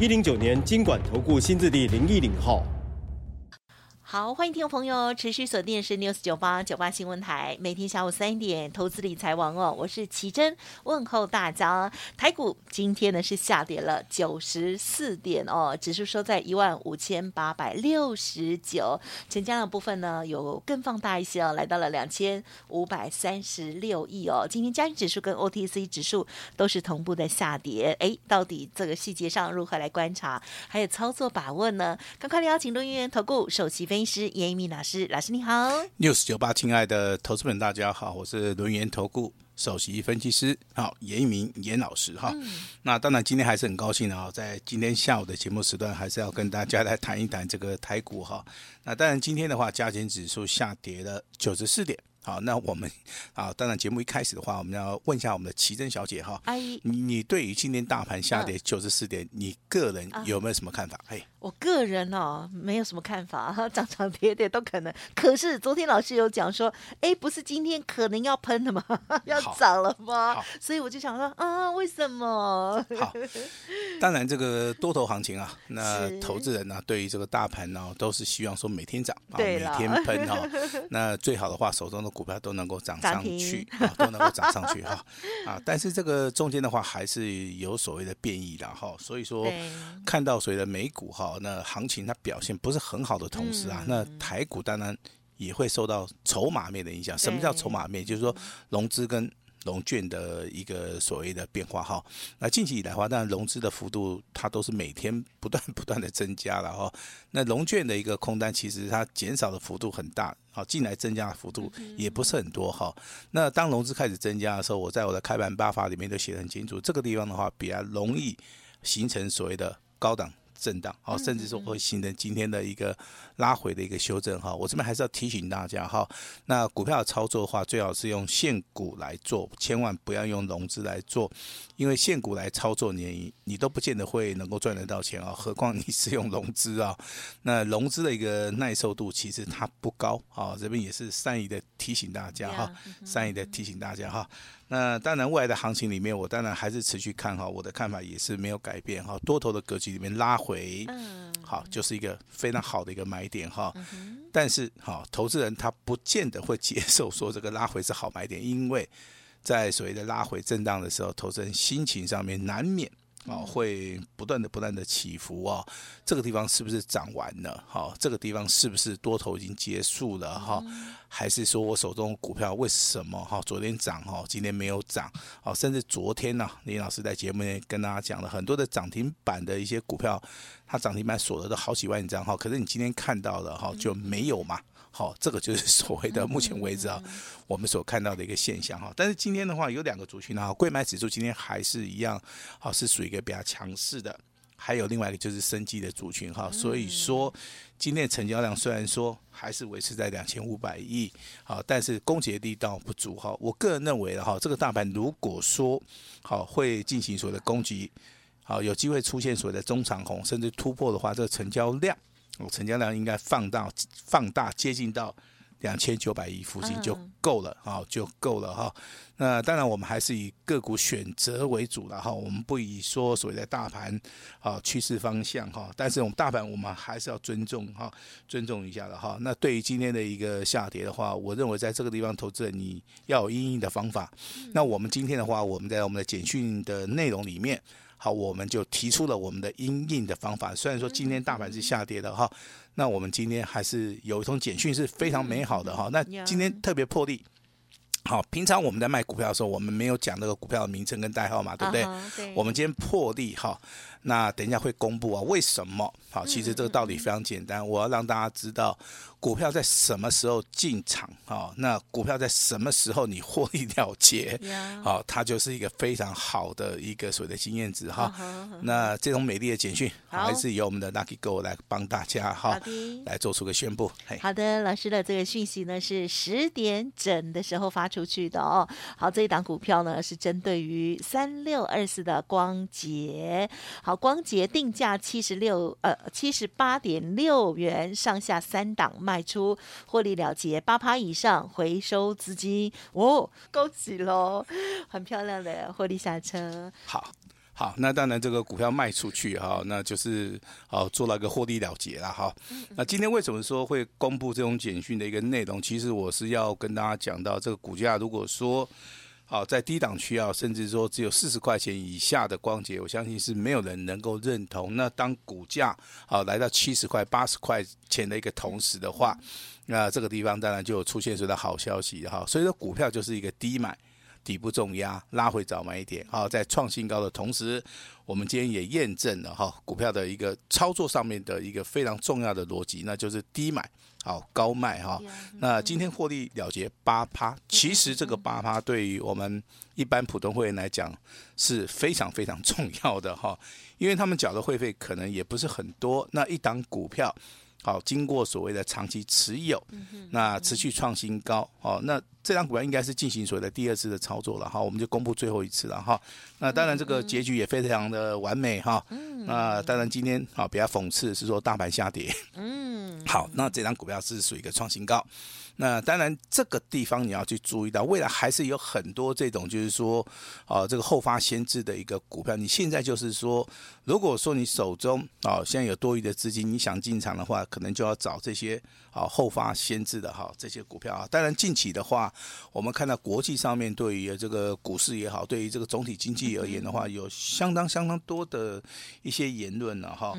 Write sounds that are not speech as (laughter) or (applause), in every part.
一零九年金管投顾新字第零一零号。好，欢迎听众朋友持续锁定是 News 九八九八新闻台，每天下午三点投资理财王哦，我是奇珍，问候大家。台股今天呢是下跌了九十四点哦，指数收在一万五千八百六十九，成交量部分呢有更放大一些哦，来到了两千五百三十六亿哦。今天加权指数跟 OTC 指数都是同步的下跌，哎，到底这个细节上如何来观察，还有操作把握呢？赶快来邀请录音员投顾首席分师严一民老师，老师你好。六十九八，亲爱的投资们，大家好，我是轮研投顾首席分析师，好，严一民严老师哈。那当然，今天还是很高兴的啊，在今天下午的节目时段，还是要跟大家来谈一谈这个台股哈。那当然，今天的话，加权指数下跌了九十四点。好，那我们啊，当然节目一开始的话，我们要问一下我们的奇珍小姐哈，阿姨，你你对于今天大盘下跌九十四点，你个人有没有什么看法？嘿。我个人哦，没有什么看法，(laughs) 涨涨跌跌都可能。可是昨天老师有讲说，哎，不是今天可能要喷的吗？(laughs) 要涨了吗？所以我就想说，啊，为什么？(laughs) 好，当然这个多头行情啊，那投资人呢、啊，对于这个大盘呢、啊，都是希望说每天涨啊，每天喷哈、哦。那最好的话，手中的股票都能够涨上去啊，都能够涨上去哈啊。但是这个中间的话，还是有所谓的变异的哈。所以说，看到所谓的美股哈。那行情它表现不是很好的同时啊，那台股当然也会受到筹码面的影响。什么叫筹码面？就是说融资跟融券的一个所谓的变化哈。那近期以来的话，当然融资的幅度它都是每天不断不断的增加了哈。那融券的一个空单其实它减少的幅度很大，好，进来增加的幅度也不是很多哈。那当融资开始增加的时候，我在我的开盘八法里面都写得很清楚，这个地方的话比较容易形成所谓的高档。震荡，好，甚至说会形成今天的一个拉回的一个修正，哈。我这边还是要提醒大家，哈，那股票的操作的话，最好是用现股来做，千万不要用融资来做，因为现股来操作你你都不见得会能够赚得到钱啊，(laughs) 何况你是用融资啊，那融资的一个耐受度其实它不高，啊，这边也是善意的提醒大家哈，善意的提醒大家哈。那当然，未来的行情里面，我当然还是持续看好，我的看法也是没有改变哈。多头的格局里面拉回，好，就是一个非常好的一个买点哈。但是，好，投资人他不见得会接受说这个拉回是好买点，因为在所谓的拉回震荡的时候，投资人心情上面难免。哦，会不断的、不断的起伏哦。这个地方是不是涨完了？好，这个地方是不是多头已经结束了？哈，还是说我手中股票为什么哈昨天涨哈，今天没有涨？哦，甚至昨天呢，林老师在节目内跟大家讲了很多的涨停板的一些股票，它涨停板锁了都好几万张哈，可是你今天看到了哈就没有嘛？好，这个就是 (laughs) 所谓的目前为止啊，我们所看到的一个现象哈。但是今天的话，有两个族群啊，贵买指数今天还是一样，好是属于一个比较强势的。还有另外一个就是生机的族群哈。所以说，今天成交量虽然说还是维持在两千五百亿，好，但是攻击力道不足哈。我个人认为的哈，这个大盘如果说好会进行所谓的攻击，好有机会出现所谓的中长红，甚至突破的话，这个成交量。成交量应该放到，放大接近到两千九百亿附近就够了，好就够了哈。那当然我们还是以个股选择为主了哈，我们不以说所谓的大盘啊趋势方向哈，但是我们大盘我们还是要尊重哈，尊重一下的哈。那对于今天的一个下跌的话，我认为在这个地方投资人你要有应应的方法。那我们今天的话，我们在我们的简讯的内容里面。好，我们就提出了我们的阴应的方法。虽然说今天大盘是下跌的哈，那我们今天还是有一通简讯是非常美好的哈。那今天特别破例，好，平常我们在卖股票的时候，我们没有讲那个股票的名称跟代号嘛，对不对？Uh -huh, 对。我们今天破例哈，那等一下会公布啊，为什么？好，其实这个道理非常简单，我要让大家知道。股票在什么时候进场？哦，那股票在什么时候你获利了结？好、它就是一个非常好的一个所谓的经验值哈。Uh -huh. 那这种美丽的简讯，还是由我们的 Lucky Go 来帮大家哈，来做出个宣布。好的，老师的这个讯息呢是十点整的时候发出出去的哦。好，这一档股票呢是针对于三六二四的光洁。好，光洁定价七十六呃七十八点六元上下三档卖出获利了结八趴以上回收资金哦，恭喜喽！很漂亮的获利下车。好，好，那当然这个股票卖出去哈，那就是哦做了一个获利了结了哈。那今天为什么说会公布这种简讯的一个内容？其实我是要跟大家讲到，这个股价如果说。好，在低档区啊，甚至说只有四十块钱以下的光頡，我相信是没有人能够认同。那当股价好来到七十块、八十块钱的一个同时的话，那这个地方当然就有出现所谓的好消息哈。所以说，股票就是一个低买，底部重压，拉回早买一点。好，在创新高的同时，我们今天也验证了哈，股票的一个操作上面的一个非常重要的逻辑，那就是低买。好，高卖哈，那今天获利了结八趴，其实这个八趴对于我们一般普通会员来讲是非常非常重要的哈，因为他们缴的会费可能也不是很多，那一档股票。好，经过所谓的长期持有，那持续创新高，好，那这张股票应该是进行所谓的第二次的操作了哈，我们就公布最后一次了哈。那当然这个结局也非常的完美哈。那当然今天啊比较讽刺是说大盘下跌，嗯，好，那这张股票是属于一个创新高。那当然，这个地方你要去注意到，未来还是有很多这种，就是说，啊，这个后发先至的一个股票。你现在就是说，如果说你手中啊现在有多余的资金，你想进场的话，可能就要找这些啊后发先至的哈这些股票啊。当然，近期的话，我们看到国际上面对于这个股市也好，对于这个总体经济而言的话，有相当相当多的一些言论了哈，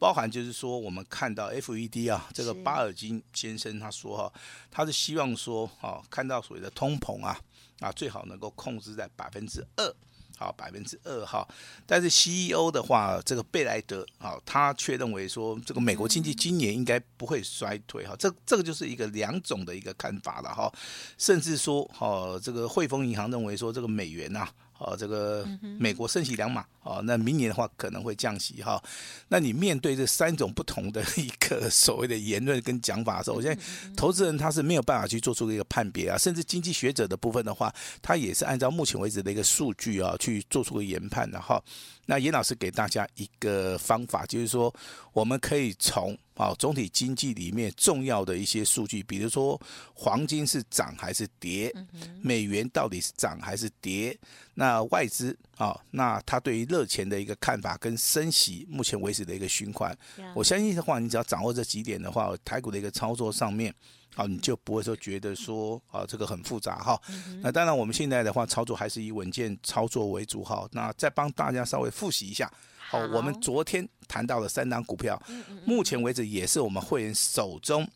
包含就是说，我们看到 FED 啊，这个巴尔金先生他说哈，他。是希望说，啊，看到所谓的通膨啊，啊，最好能够控制在百分之二，好，百分之二哈。但是 CEO 的话，这个贝莱德，啊，他却认为说，这个美国经济今年应该不会衰退哈。这这个就是一个两种的一个看法了哈。甚至说，哈，这个汇丰银行认为说，这个美元呐。哦，这个美国升息两码，哦，那明年的话可能会降息哈。那你面对这三种不同的一个所谓的言论跟讲法的时候，我现在投资人他是没有办法去做出一个判别啊。甚至经济学者的部分的话，他也是按照目前为止的一个数据啊去做出个研判的哈。那严老师给大家一个方法，就是说我们可以从啊总体经济里面重要的一些数据，比如说黄金是涨还是跌，美元到底是涨还是跌，那外资啊，那他对于热钱的一个看法跟升息目前为止的一个循环，我相信的话，你只要掌握这几点的话，台股的一个操作上面。好，你就不会说觉得说啊，这个很复杂哈。那当然，我们现在的话操作还是以稳健操作为主哈。那再帮大家稍微复习一下。好，我们昨天谈到了三档股票，目前为止也是我们会员手中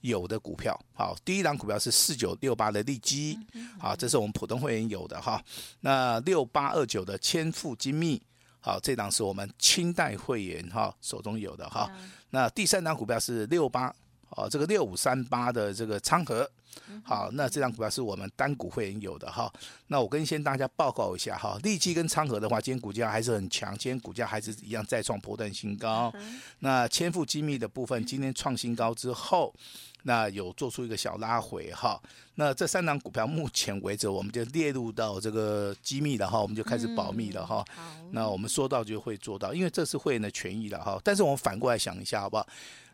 有的股票。好，第一档股票是四九六八的利基，好，这是我们普通会员有的哈。那六八二九的千富精密，好，这档是我们清代会员哈手中有的哈。那第三档股票是六八。哦，这个六五三八的这个昌河，好，那这张股票是我们单股会员有的哈。那我跟先大家报告一下哈，利基跟昌河的话，今天股价还是很强，今天股价还是一样再创波段新高。那千富机密的部分，今天创新高之后，那有做出一个小拉回哈。那这三档股票目前为止，我们就列入到这个机密了哈，我们就开始保密了哈。那我们说到就会做到，因为这是会员的权益了哈。但是我们反过来想一下，好不好？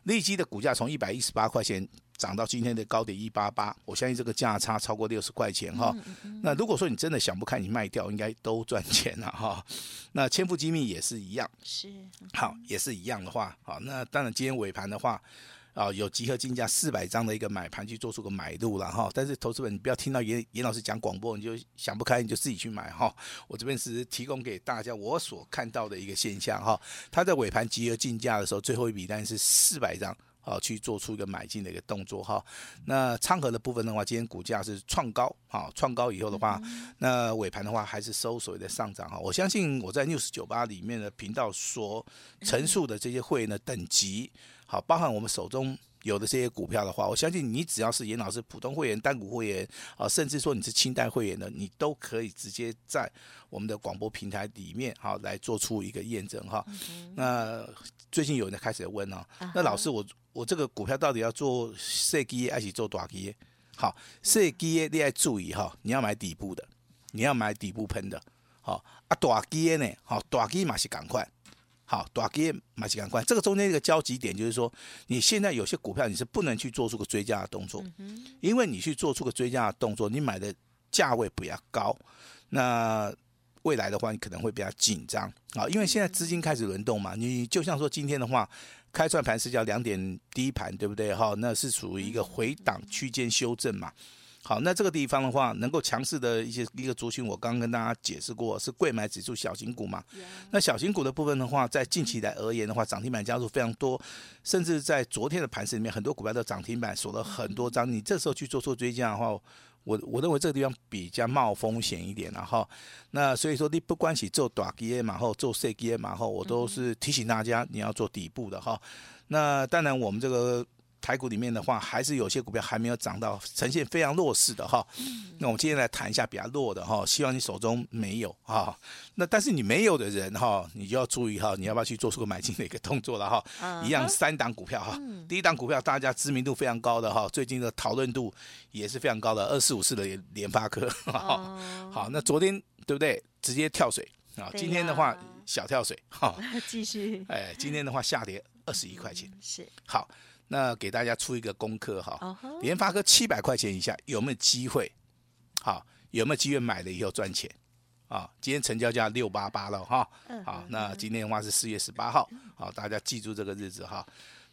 利基的股价从一百一十八块钱涨到今天的高点一八八，我相信这个价差超过六十块钱哈。那如果说你真的想不开，你卖掉应该都赚钱了哈。(laughs) 那千富精密也是一样，是好也是一样的话，好那当然今天尾盘的话。啊，有集合竞价四百张的一个买盘去做出个买入了哈，但是投资们你不要听到严严老师讲广播你就想不开，你就自己去买哈。我这边是提供给大家我所看到的一个现象哈。他在尾盘集合竞价的时候，最后一笔单是四百张。啊去做出一个买进的一个动作哈。那昌河的部分的话，今天股价是创高啊，创高以后的话，那尾盘的话还是收所谓的上涨哈。我相信我在 News 九八里面的频道所陈述的这些会员的等级，好，包含我们手中。有的这些股票的话，我相信你只要是严老师普通会员、单股会员啊，甚至说你是清代会员的，你都可以直接在我们的广播平台里面好来做出一个验证哈。那最近有人开始问啊，那老师我我这个股票到底要做设计还是做短期？好，设计你要注意哈，你要买底部的，你要买底部喷的，好啊，短期呢，好短期嘛是赶快。好，短期嘛是赶快，这个中间一个交集点就是说，你现在有些股票你是不能去做出个追加的动作，因为你去做出个追加的动作，你买的价位比较高，那未来的话你可能会比较紧张啊，因为现在资金开始轮动嘛，你就像说今天的话，开算盘是叫两点低盘，对不对？哈，那是属于一个回档区间修正嘛。好，那这个地方的话，能够强势的一些一个族群，我刚刚跟大家解释过，是贵买指数小型股嘛。那小型股的部分的话，在近期来而言的话，涨停板加速非常多，甚至在昨天的盘市里面，很多股票都涨停板锁了很多张。你这时候去做出追加的话，我我认为这个地方比较冒风险一点了哈。那所以说，你不管是做短 G A 嘛，后做细基的嘛，后我都是提醒大家，你要做底部的哈。那当然，我们这个。台股里面的话，还是有些股票还没有涨到，呈现非常弱势的哈。那我们今天来谈一下比较弱的哈，希望你手中没有啊。那但是你没有的人哈，你就要注意哈，你要不要去做出个买进的一个动作了哈？一样三档股票哈，第一档股票大家知名度非常高的哈，最近的讨论度也是非常高的，二四五四的联发科。(laughs) 好，那昨天对不对？直接跳水啊，今天的话小跳水哈，(laughs) 继续。哎，今天的话下跌二十一块钱，是好。那给大家出一个功课哈，联发科七百块钱以下有没有机会？好，有没有机会买了以后赚钱？啊，今天成交价六八八了哈。好，那今天的话是四月十八号，好，大家记住这个日子哈。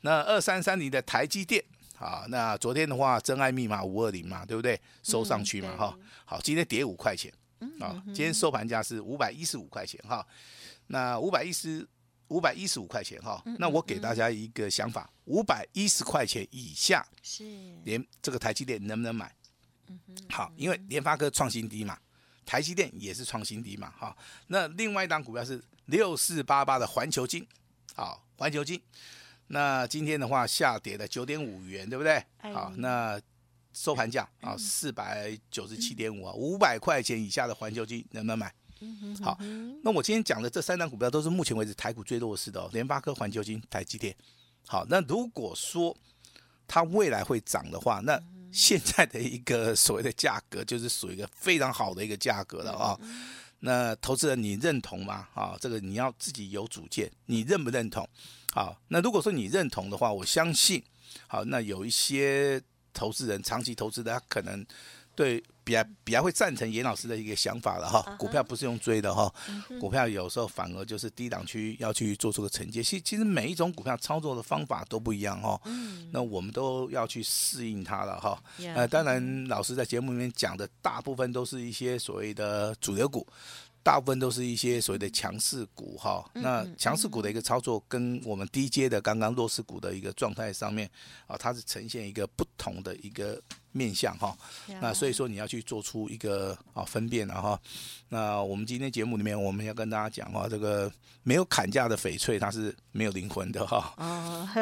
那二三三零的台积电，好，那昨天的话真爱密码五二零嘛，对不对？收上去嘛哈。好，今天跌五块钱，啊，今天收盘价是五百一十五块钱哈。那五百一十。五百一十五块钱哈，那我给大家一个想法，五百一十块钱以下是连这个台积电能不能买？好，因为联发科创新低嘛，台积电也是创新低嘛，哈。那另外一档股票是六四八八的环球金，好，环球金，那今天的话下跌了九点五元，对不对？好，那收盘价啊四百九十七点五啊，五百块钱以下的环球金能不能买？好，那我今天讲的这三档股票都是目前为止台股最弱势的哦，联发科、环球金、台积电。好，那如果说它未来会涨的话，那现在的一个所谓的价格就是属于一个非常好的一个价格了啊。那投资人你认同吗？啊，这个你要自己有主见，你认不认同？好，那如果说你认同的话，我相信，好，那有一些投资人长期投资的，他可能。对，比较比较会赞成严老师的一个想法了哈。股票不是用追的哈，股票有时候反而就是低档区要去做出个承接。其其实每一种股票操作的方法都不一样哈。那我们都要去适应它了哈。呃，当然老师在节目里面讲的大部分都是一些所谓的主流股。大部分都是一些所谓的强势股哈，那强势股的一个操作跟我们低阶的刚刚弱势股的一个状态上面啊，它是呈现一个不同的一个面向哈。那所以说你要去做出一个啊分辨了哈。那我们今天节目里面我们要跟大家讲哈，这个没有砍价的翡翠它是没有灵魂的哈。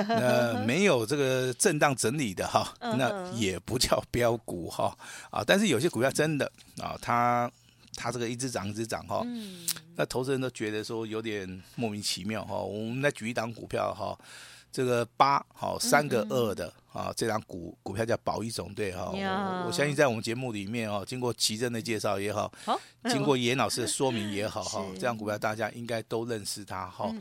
那没有这个震荡整理的哈，那也不叫标股哈啊。但是有些股票真的啊，它。它这个一直涨一直涨哈，那投资人都觉得说有点莫名其妙哈。我们来举一档股票哈，这个八好三个二的啊，这张股股票叫保一总队哈。我我相信在我们节目里面哦，经过奇珍的介绍也好，经过严老师的说明也好 (laughs) 哈，这张股票大家应该都认识它哈。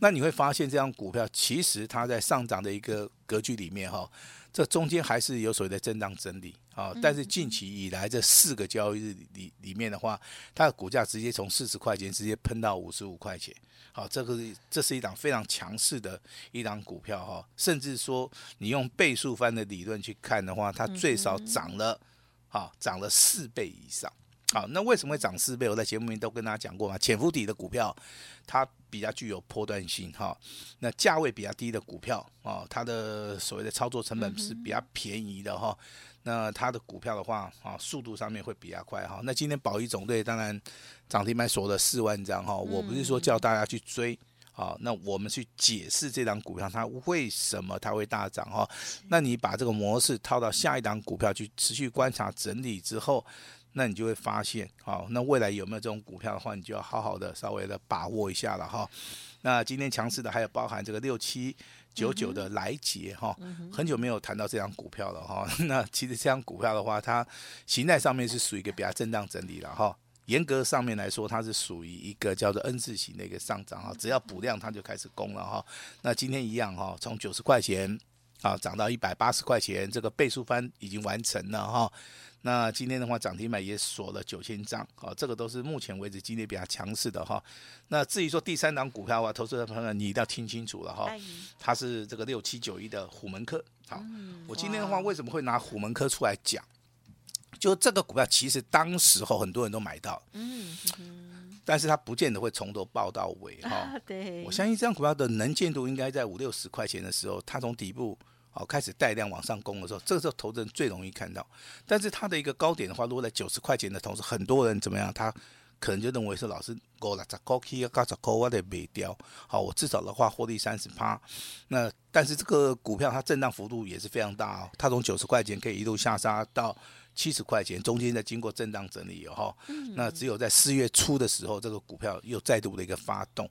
那你会发现这张股票其实它在上涨的一个格局里面哈。这中间还是有所谓的震荡整理啊，但是近期以来这四个交易日里里面的话，它的股价直接从四十块钱直接喷到五十五块钱，好，这个这是一档非常强势的一档股票哈，甚至说你用倍数翻的理论去看的话，它最少涨了，好涨了四倍以上，好，那为什么会涨四倍？我在节目里面都跟大家讲过嘛，潜伏底的股票，它比较具有波段性哈。那价位比较低的股票啊，它的所谓的操作成本是比较便宜的哈。那它的股票的话啊，速度上面会比较快哈。那今天宝一总队当然涨停板锁了四万张哈。我不是说叫大家去追。好，那我们去解释这档股票它为什么它会大涨哈？那你把这个模式套到下一档股票去持续观察整理之后，那你就会发现，好，那未来有没有这种股票的话，你就要好好的稍微的把握一下了哈。那今天强势的还有包含这个六七九九的来杰哈，很久没有谈到这张股票了哈。(laughs) 那其实这张股票的话，它形态上面是属于一个比较震荡整理了哈。严格上面来说，它是属于一个叫做 N 字形的一个上涨哈，只要补量它就开始攻了哈。那今天一样哈，从九十块钱啊涨到一百八十块钱，这个倍数翻已经完成了哈。那今天的话，涨停板也锁了九千张啊，这个都是目前为止今天比较强势的哈。那至于说第三档股票啊，投资的朋友你一定要听清楚了哈，它是这个六七九一的虎门科。好，我今天的话为什么会拿虎门科出来讲？就这个股票，其实当时候很多人都买到，嗯，但是它不见得会从头抱到尾哈。对，我相信这张股票的能见度应该在五六十块钱的时候，它从底部哦开始带量往上攻的时候，这个时候投资人最容易看到。但是它的一个高点的话，如果在九十块钱的同时，很多人怎么样？他可能就认为是老师过了，十块起，到十块我得卖掉。好，我至少的话获利三十趴。那但是这个股票它震荡幅度也是非常大哦，它从九十块钱可以一路下杀到。七十块钱，中间在经过震荡整理以后，那只有在四月初的时候，这个股票又再度的一个发动。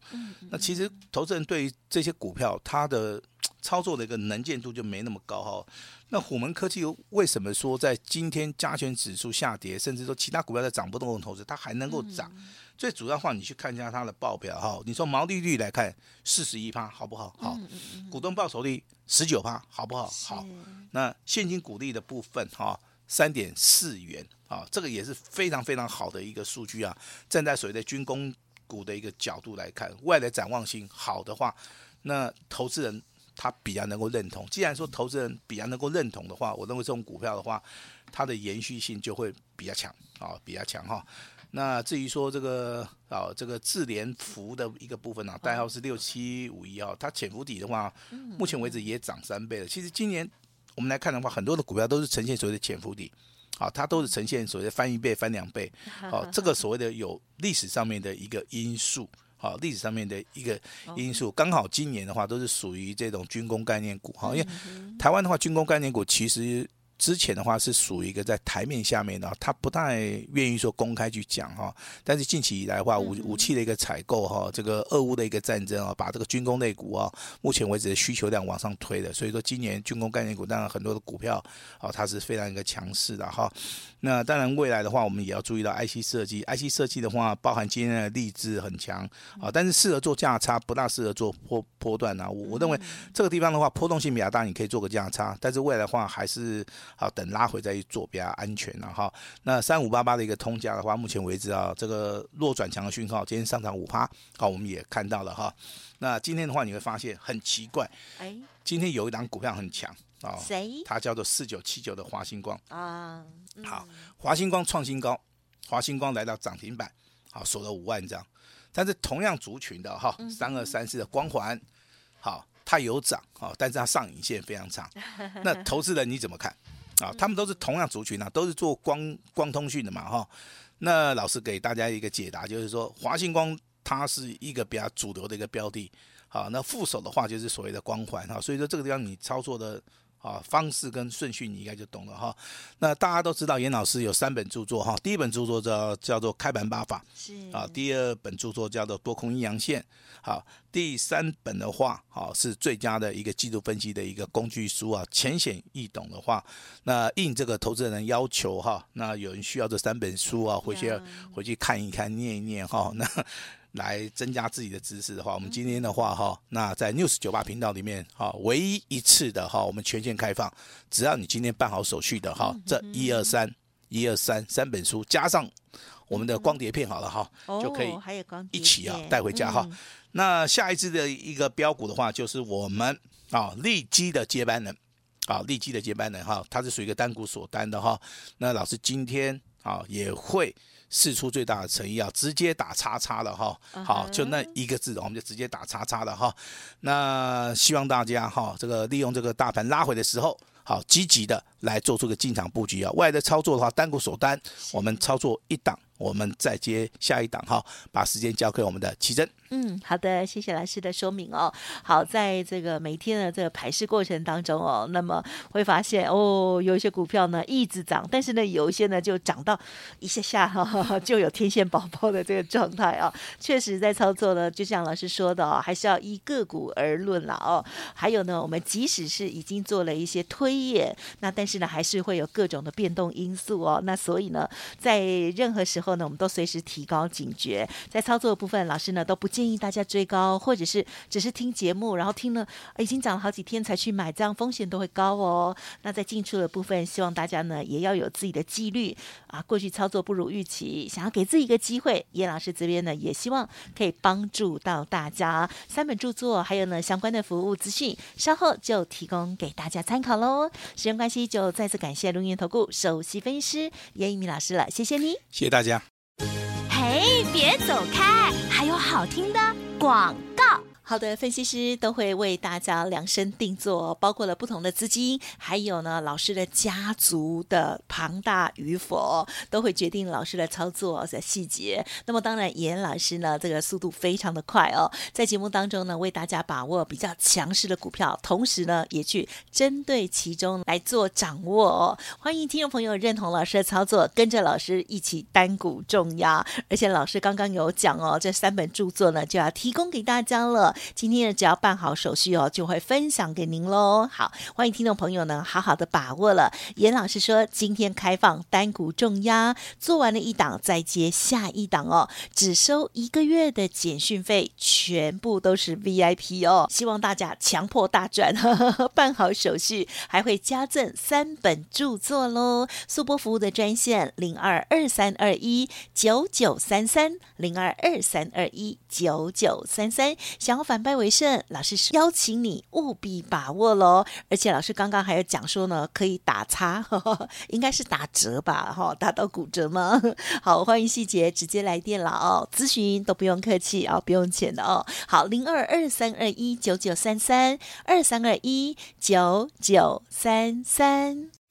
那其实投资人对于这些股票，它的操作的一个能见度就没那么高哈。那虎门科技为什么说在今天加权指数下跌，甚至说其他股票在涨不动的同时，它还能够涨？最主要的话，你去看一下它的报表哈。你说毛利率来看，四十一趴好不好？好。股东报酬率十九趴好不好？好。那现金股利的部分哈。三点四元啊，这个也是非常非常好的一个数据啊。站在所谓的军工股的一个角度来看，未来的展望性好的话，那投资人他比较能够认同。既然说投资人比较能够认同的话，我认为这种股票的话，它的延续性就会比较强啊，比较强哈。那至于说这个啊，这个智联福的一个部分啊，代号是六七五一啊，它潜伏底的话，目前为止也涨三倍了。其实今年。我们来看的话，很多的股票都是呈现所谓的潜伏底，好，它都是呈现所谓的翻一倍、翻两倍，好，(laughs) 这个所谓的有历史上面的一个因素，好，历史上面的一个因素，刚好今年的话都是属于这种军工概念股，哈，因为台湾的话，军工概念股其实。之前的话是属于一个在台面下面的，他不太愿意说公开去讲哈。但是近期以来的话，武武器的一个采购哈，这个俄乌的一个战争啊，把这个军工类股啊，目前为止的需求量往上推的。所以说今年军工概念股当然很多的股票啊，它是非常一个强势的哈。那当然未来的话，我们也要注意到 IC 设计，IC 设计的话，包含今天的励志很强啊，但是适合做价差，不大适合做波波段啊。我我认为这个地方的话，波动性比较大，你可以做个价差，但是未来的话还是。好，等拉回再去做比较安全了哈。那三五八八的一个通家的话，目前为止啊，这个弱转强的讯号，今天上涨五趴，好，我们也看到了哈。那今天的话，你会发现很奇怪，哎，今天有一档股票很强啊，谁？它叫做四九七九的华星光啊。好，华星光创新高，华星光来到涨停板，好，锁了五万张。但是同样族群的哈，三二三四的光环，好。它有涨啊，但是它上影线非常长。(laughs) 那投资人你怎么看啊？他们都是同样族群啊，都是做光光通讯的嘛哈。那老师给大家一个解答，就是说华星光它是一个比较主流的一个标的。好，那副手的话就是所谓的光环哈。所以说这个地方你操作的。啊，方式跟顺序你应该就懂了哈。那大家都知道严老师有三本著作哈，第一本著作叫叫做《开盘八法》，是啊，第二本著作叫做《多空阴阳线》，好，第三本的话，好是最佳的一个季度分析的一个工具书啊，浅显易懂的话，那应这个投资人要求哈，那有人需要这三本书啊，回去回去看一看，念一念哈，那。来增加自己的知识的话，我们今天的话哈，那在 News 九八频道里面哈，唯一一次的哈，我们全线开放，只要你今天办好手续的哈，这一二三一二三三本书加上我们的光碟片好了哈，就可以一起啊带回家哈。那下一次的一个标股的话，就是我们啊利基的接班人啊利基的接班人哈，它是属于一个单股锁单的哈。那老师今天啊也会。释出最大的诚意啊，直接打叉叉了哈。好，就那一个字，我们就直接打叉叉了哈。那希望大家哈，这个利用这个大盘拉回的时候，好积极的来做出个进场布局啊。未来的操作的话，单股锁单，我们操作一档。我们再接下一档哈，把时间交给我们的奇珍。嗯，好的，谢谢老师的说明哦。好，在这个每天的这个排市过程当中哦，那么会发现哦，有一些股票呢一直涨，但是呢，有一些呢就涨到一下下哈，(laughs) 就有天线宝宝的这个状态啊。确实，在操作呢，就像老师说的哦，还是要依个股而论了哦。还有呢，我们即使是已经做了一些推演，那但是呢，还是会有各种的变动因素哦。那所以呢，在任何时候。呢，我们都随时提高警觉，在操作的部分，老师呢都不建议大家追高，或者是只是听节目，然后听了已经涨了好几天才去买，这样风险都会高哦。那在进出的部分，希望大家呢也要有自己的纪律啊。过去操作不如预期，想要给自己一个机会，叶老师这边呢也希望可以帮助到大家。三本著作还有呢相关的服务资讯，稍后就提供给大家参考喽。时间关系，就再次感谢龙岩投顾首席分析师严一鸣老师了，谢谢你，谢谢大家。哎，别走开，还有好听的广告。好的，分析师都会为大家量身定做，包括了不同的资金，还有呢老师的家族的庞大与否，都会决定老师的操作的细节。那么当然，严老师呢这个速度非常的快哦，在节目当中呢为大家把握比较强势的股票，同时呢也去针对其中来做掌握。欢迎听众朋友认同老师的操作，跟着老师一起单股重压。而且老师刚刚有讲哦，这三本著作呢就要提供给大家了。今天呢，只要办好手续哦，就会分享给您喽。好，欢迎听众朋友呢，好好的把握了。严老师说，今天开放单股重压，做完了一档再接下一档哦，只收一个月的简讯费，全部都是 VIP 哦。希望大家强迫大赚，呵呵，办好手续还会加赠三本著作喽。速播服务的专线零二二三二一九九三三零二二三二一九九三三，想要反败为胜，老师是邀请你务必把握喽！而且老师刚刚还有讲说呢，可以打叉，呵 (laughs) 呵应该是打折吧？哈，打到骨折吗？(laughs) 好，欢迎细节直接来电了哦，咨询都不用客气啊、哦，不用钱的哦。好，零二二三二一九九三三二三二一九九三三。